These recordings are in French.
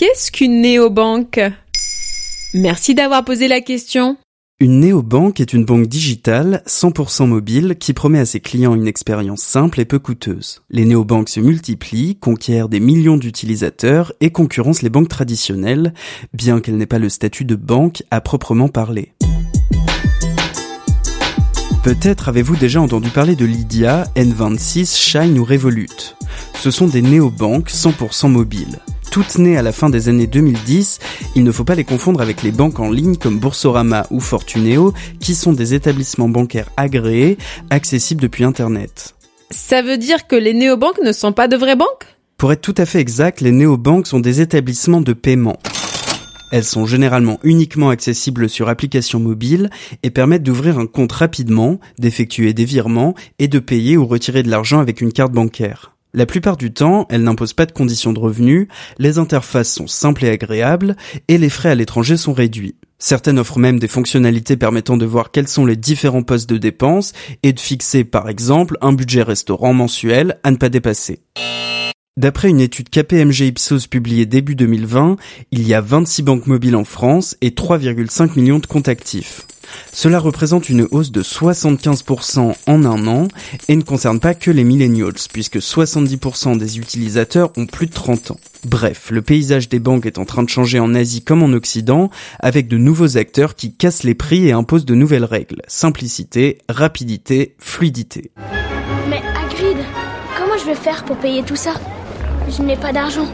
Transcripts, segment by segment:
Qu'est-ce qu'une néobanque? Merci d'avoir posé la question. Une néobanque est une banque digitale 100% mobile qui promet à ses clients une expérience simple et peu coûteuse. Les néobanques se multiplient, conquièrent des millions d'utilisateurs et concurrencent les banques traditionnelles, bien qu'elles n'aient pas le statut de banque à proprement parler. Peut-être avez-vous déjà entendu parler de Lydia, N26, Shine ou Revolut. Ce sont des néobanques 100% mobiles. Toutes nées à la fin des années 2010, il ne faut pas les confondre avec les banques en ligne comme Boursorama ou Fortuneo, qui sont des établissements bancaires agréés, accessibles depuis Internet. Ça veut dire que les néobanques ne sont pas de vraies banques? Pour être tout à fait exact, les néobanques sont des établissements de paiement. Elles sont généralement uniquement accessibles sur application mobile et permettent d'ouvrir un compte rapidement, d'effectuer des virements et de payer ou retirer de l'argent avec une carte bancaire. La plupart du temps, elles n'imposent pas de conditions de revenus, les interfaces sont simples et agréables, et les frais à l'étranger sont réduits. Certaines offrent même des fonctionnalités permettant de voir quels sont les différents postes de dépenses et de fixer par exemple un budget restaurant mensuel à ne pas dépasser. D'après une étude KPMG Ipsos publiée début 2020, il y a 26 banques mobiles en France et 3,5 millions de comptes actifs. Cela représente une hausse de 75% en un an et ne concerne pas que les millennials puisque 70% des utilisateurs ont plus de 30 ans. Bref, le paysage des banques est en train de changer en Asie comme en Occident avec de nouveaux acteurs qui cassent les prix et imposent de nouvelles règles. Simplicité, rapidité, fluidité. Mais Hagrid, comment je vais faire pour payer tout ça? Je n'ai pas d'argent.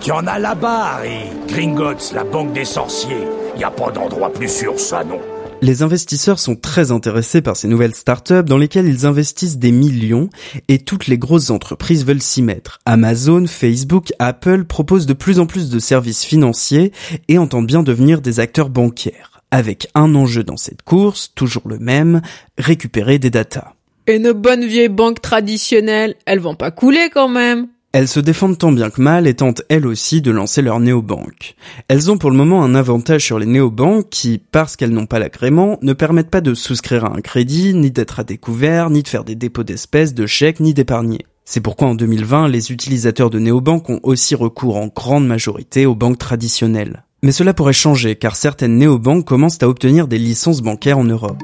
Tu en as là-bas, Harry. Gringotts, la banque des sorciers. Y a pas d'endroit plus sûr, ça, non les investisseurs sont très intéressés par ces nouvelles startups dans lesquelles ils investissent des millions et toutes les grosses entreprises veulent s'y mettre. Amazon, Facebook, Apple proposent de plus en plus de services financiers et entendent bien devenir des acteurs bancaires. Avec un enjeu dans cette course, toujours le même, récupérer des datas. Et nos bonnes vieilles banques traditionnelles, elles vont pas couler quand même elles se défendent tant bien que mal et tentent elles aussi de lancer leur néobanque. Elles ont pour le moment un avantage sur les néobanques qui, parce qu'elles n'ont pas l'agrément, ne permettent pas de souscrire à un crédit, ni d'être à découvert, ni de faire des dépôts d'espèces, de chèques, ni d'épargner. C'est pourquoi en 2020, les utilisateurs de néobanques ont aussi recours en grande majorité aux banques traditionnelles. Mais cela pourrait changer car certaines néobanques commencent à obtenir des licences bancaires en Europe.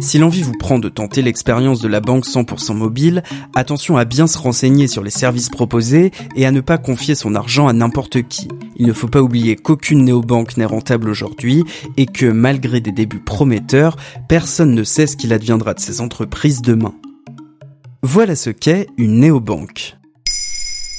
Si l'envie vous prend de tenter l'expérience de la banque 100% mobile, attention à bien se renseigner sur les services proposés et à ne pas confier son argent à n'importe qui. Il ne faut pas oublier qu'aucune néobanque n'est rentable aujourd'hui et que malgré des débuts prometteurs, personne ne sait ce qu'il adviendra de ces entreprises demain. Voilà ce qu'est une néobanque.